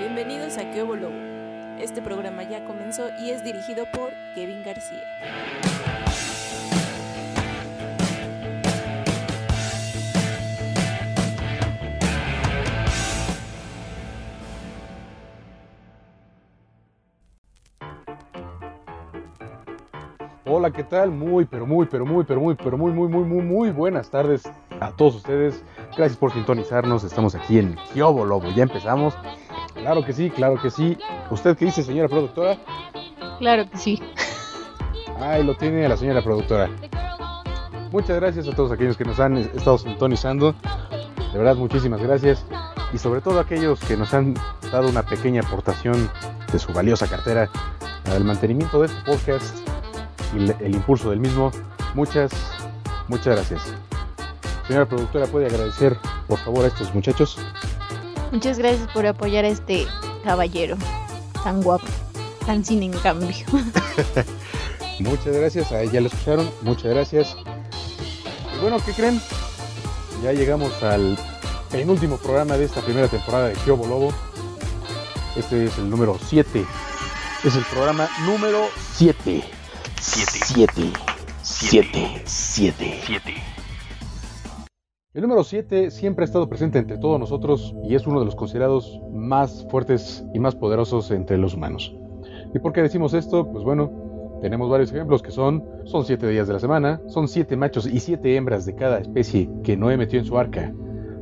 Bienvenidos a Que Lobo. Este programa ya comenzó y es dirigido por Kevin García. Hola, ¿qué tal? Muy, pero muy, pero muy, pero muy, pero muy, muy, muy, muy, muy buenas tardes a todos ustedes. Gracias por sintonizarnos. Estamos aquí en Kiobo Lobo. Ya empezamos. Claro que sí, claro que sí. ¿Usted qué dice, señora productora? Claro que sí. Ahí lo tiene la señora productora. Muchas gracias a todos aquellos que nos han estado sintonizando. De verdad, muchísimas gracias. Y sobre todo a aquellos que nos han dado una pequeña aportación de su valiosa cartera al mantenimiento de este podcast y el impulso del mismo. Muchas, muchas gracias. Señora productora, ¿puede agradecer por favor a estos muchachos? Muchas gracias por apoyar a este caballero tan guapo, tan sin en cambio. muchas gracias, a ella lo escucharon, muchas gracias. Y bueno, ¿qué creen? Ya llegamos al penúltimo programa de esta primera temporada de Kiobo Lobo. Este es el número 7. Es el programa número 7. 7. 7. 7. 7. El número 7 siempre ha estado presente entre todos nosotros y es uno de los considerados más fuertes y más poderosos entre los humanos. ¿Y por qué decimos esto? Pues bueno, tenemos varios ejemplos que son, son 7 días de la semana, son 7 machos y 7 hembras de cada especie que Noé metió en su arca,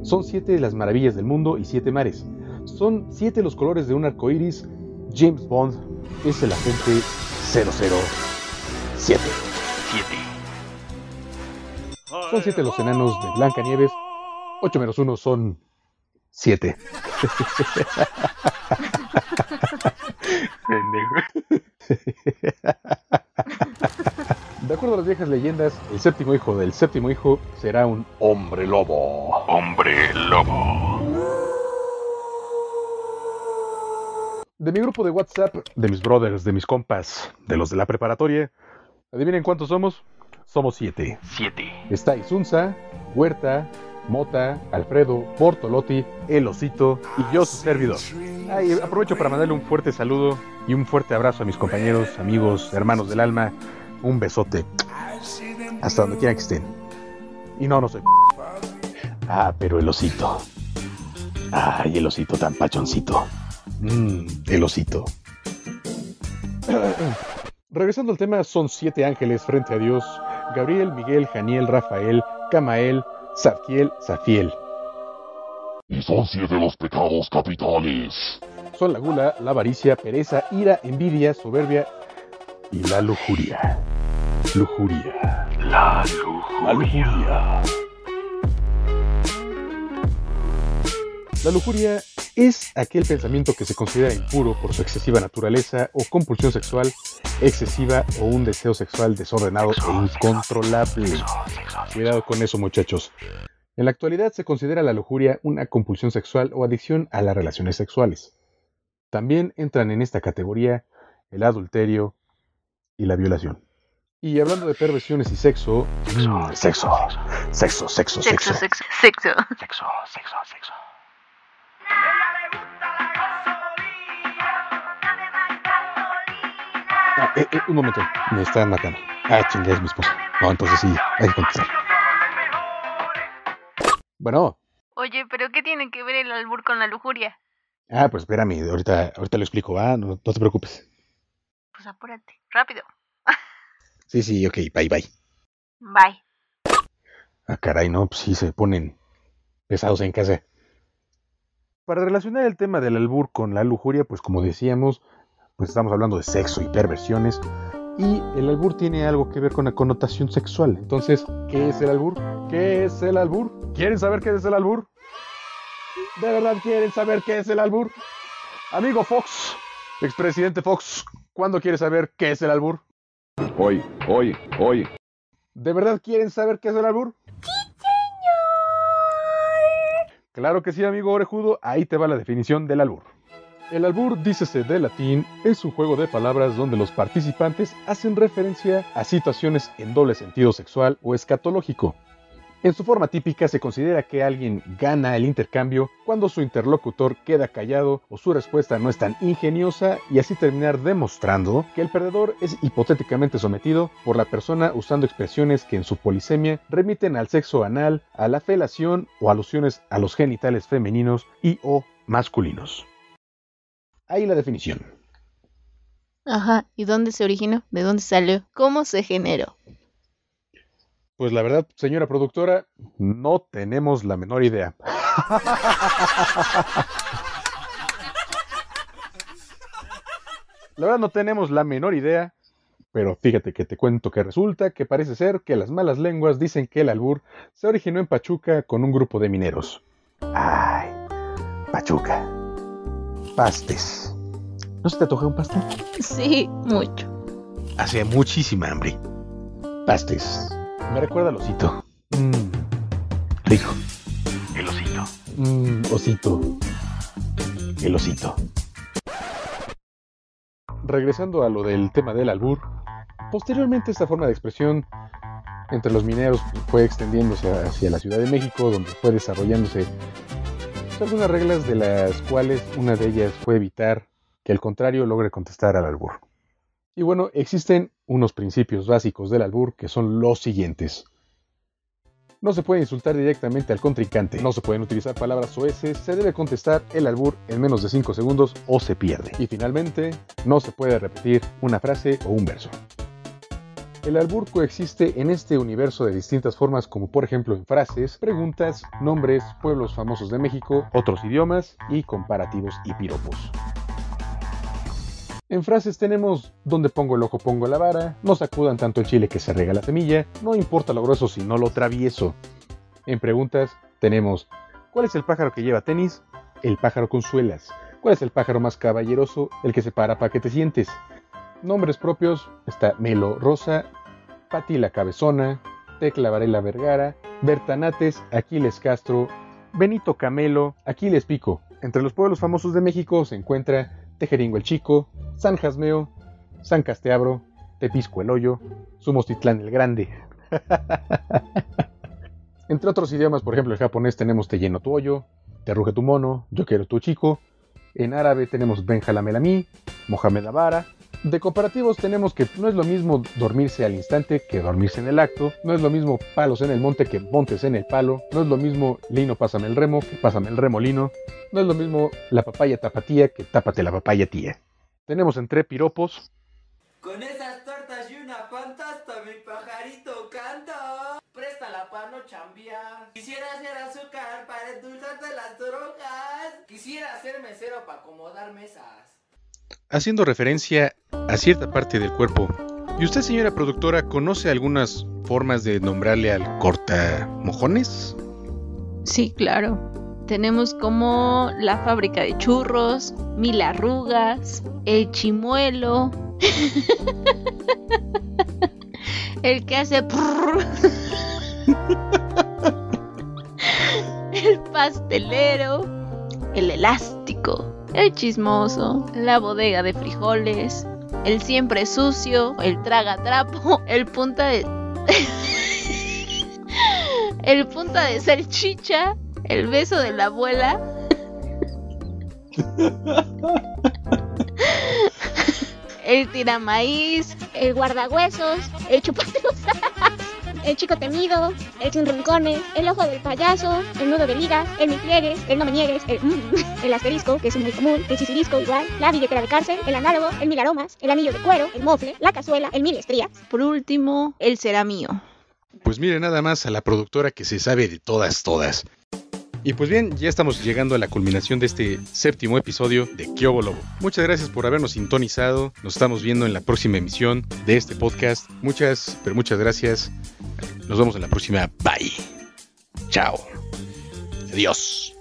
son 7 de las maravillas del mundo y 7 mares, son 7 los colores de un arco iris, James Bond es el agente 007. 7. Son 7 los enanos de Blanca Nieves. 8 menos 1 son 7. De acuerdo a las viejas leyendas, el séptimo hijo del séptimo hijo será un hombre lobo. Hombre lobo. De mi grupo de WhatsApp, de mis brothers, de mis compas, de los de la preparatoria, adivinen cuántos somos. Somos siete. Siete. Está Isunza, Huerta, Mota, Alfredo, Bortolotti, El Osito y yo, su servidor. Ay, aprovecho para mandarle un fuerte saludo y un fuerte abrazo a mis compañeros, amigos, hermanos del alma. Un besote. Hasta donde quiera que estén. Y no, no soy. Ah, pero el osito. Ay, el osito tan pachoncito. Mmm, el osito. Regresando al tema, son siete ángeles frente a Dios Gabriel, Miguel, Janiel, Rafael, Camael, Zadkiel, Zafiel. Y son siete los pecados capitales. Son la gula, la avaricia, pereza, ira, envidia, soberbia y la lujuria. Lujuria. La lujuria. La lujuria. La lujuria es aquel pensamiento que se considera impuro por su excesiva naturaleza o compulsión sexual excesiva o un deseo sexual desordenado e incontrolable. Cuidado con eso muchachos. En la actualidad se considera la lujuria una compulsión sexual o adicción a las relaciones sexuales. También entran en esta categoría el adulterio y la violación. Y hablando de perversiones y sexo... Sexo, sexo, sexo, sexo, sexo. Sexo, sexo, sexo. Sexo, sexo, sexo. Ah, eh, eh, un momento, me están matando. Ah, chingada, es mi esposa. No, entonces sí, hay que contestar. Bueno. Oye, ¿pero qué tiene que ver el albur con la lujuria? Ah, pues espérame, ahorita, ahorita lo explico, ¿va? No, no te preocupes. Pues apúrate, rápido. sí, sí, ok, bye, bye. Bye. Ah, caray, no, pues sí se ponen pesados en casa. Para relacionar el tema del albur con la lujuria, pues como decíamos, pues estamos hablando de sexo y perversiones. Y el albur tiene algo que ver con la connotación sexual. Entonces, ¿qué es el albur? ¿Qué es el albur? ¿Quieren saber qué es el albur? ¿De verdad quieren saber qué es el albur? Amigo Fox, expresidente Fox, ¿cuándo quiere saber qué es el albur? Hoy, hoy, hoy. ¿De verdad quieren saber qué es el albur? ¡Sí, señor! Claro que sí, amigo orejudo, ahí te va la definición del albur. El albur, dícese de latín, es un juego de palabras donde los participantes hacen referencia a situaciones en doble sentido sexual o escatológico. En su forma típica se considera que alguien gana el intercambio cuando su interlocutor queda callado o su respuesta no es tan ingeniosa y así terminar demostrando que el perdedor es hipotéticamente sometido por la persona usando expresiones que en su polisemia remiten al sexo anal, a la felación o alusiones a los genitales femeninos y o masculinos. Ahí la definición. Ajá, ¿y dónde se originó? ¿De dónde salió? ¿Cómo se generó? Pues la verdad, señora productora, no tenemos la menor idea. La verdad no tenemos la menor idea, pero fíjate que te cuento que resulta que parece ser que las malas lenguas dicen que el albur se originó en Pachuca con un grupo de mineros. Ay, Pachuca. Pastes. ¿No se te antoja un pastel? Sí, mucho. Hace muchísima hambre. Pastes. Me recuerda al osito. Mmm. Rico. El osito. Mmm, osito. El osito. Regresando a lo del tema del albur, posteriormente esta forma de expresión entre los mineros fue extendiéndose hacia la Ciudad de México, donde fue desarrollándose algunas reglas de las cuales una de ellas fue evitar que el contrario logre contestar al albur. Y bueno, existen unos principios básicos del albur que son los siguientes. No se puede insultar directamente al contrincante, no se pueden utilizar palabras soeces, se debe contestar el albur en menos de 5 segundos o se pierde. Y finalmente, no se puede repetir una frase o un verso. El albur coexiste en este universo de distintas formas como por ejemplo en frases, preguntas, nombres, pueblos famosos de México, otros idiomas y comparativos y piropos. En frases tenemos donde pongo el ojo pongo la vara, no sacudan tanto el chile que se rega la semilla, no importa lo grueso si no lo travieso. En preguntas tenemos ¿cuál es el pájaro que lleva tenis? El pájaro con suelas. ¿Cuál es el pájaro más caballeroso? El que se para para que te sientes. Nombres propios está Melo Rosa, Pati la Cabezona, Tecla Varela Vergara, Bertanates, Aquiles Castro, Benito Camelo, Aquiles Pico. Entre los pueblos famosos de México se encuentra Tejeringo el Chico, San Jasmeo, San Casteabro, Tepisco el Hoyo, Sumostitlán el Grande. Entre otros idiomas, por ejemplo, el japonés tenemos Te lleno tu hoyo, Te ruge tu mono, Yo quiero tu chico. En árabe tenemos Benjalamelami, Mohamed Avara. De cooperativos tenemos que no es lo mismo dormirse al instante que dormirse en el acto. No es lo mismo palos en el monte que montes en el palo. No es lo mismo lino pásame el remo que pásame el remolino. No es lo mismo la papaya tapatía que tápate la papaya tía. Tenemos entre piropos. Con esas tortas y una pantasta mi pajarito canta. Préstala pa' no chambear. Quisiera hacer azúcar para endulzarte las drogas. Quisiera ser mesero para acomodar mesas. Haciendo referencia a cierta parte del cuerpo. ¿Y usted, señora productora, conoce algunas formas de nombrarle al corta mojones? Sí, claro. Tenemos como la fábrica de churros, mil arrugas, el chimuelo, el que hace el pastelero, el elástico, el chismoso, la bodega de frijoles, el siempre sucio, el traga trapo, el punta de el punta de salchicha, el beso de la abuela. el tiramaíz, el guardahuesos, el chupapeluzas, el chico temido, el sin rincones, el ojo del payaso, el nudo de ligas, el pliegues, el no me niegues, el, mm, el asterisco, que es muy común, el chisirisco igual, la billetera de cárcel, el análogo, el mil aromas, el anillo de cuero, el mofle, la cazuela, el mil estrías. por último, el será mío. Pues mire nada más a la productora que se sabe de todas, todas. Y pues bien, ya estamos llegando a la culminación de este séptimo episodio de Kyobo Lobo. Muchas gracias por habernos sintonizado. Nos estamos viendo en la próxima emisión de este podcast. Muchas, pero muchas gracias. Nos vemos en la próxima. Bye. Chao. Adiós.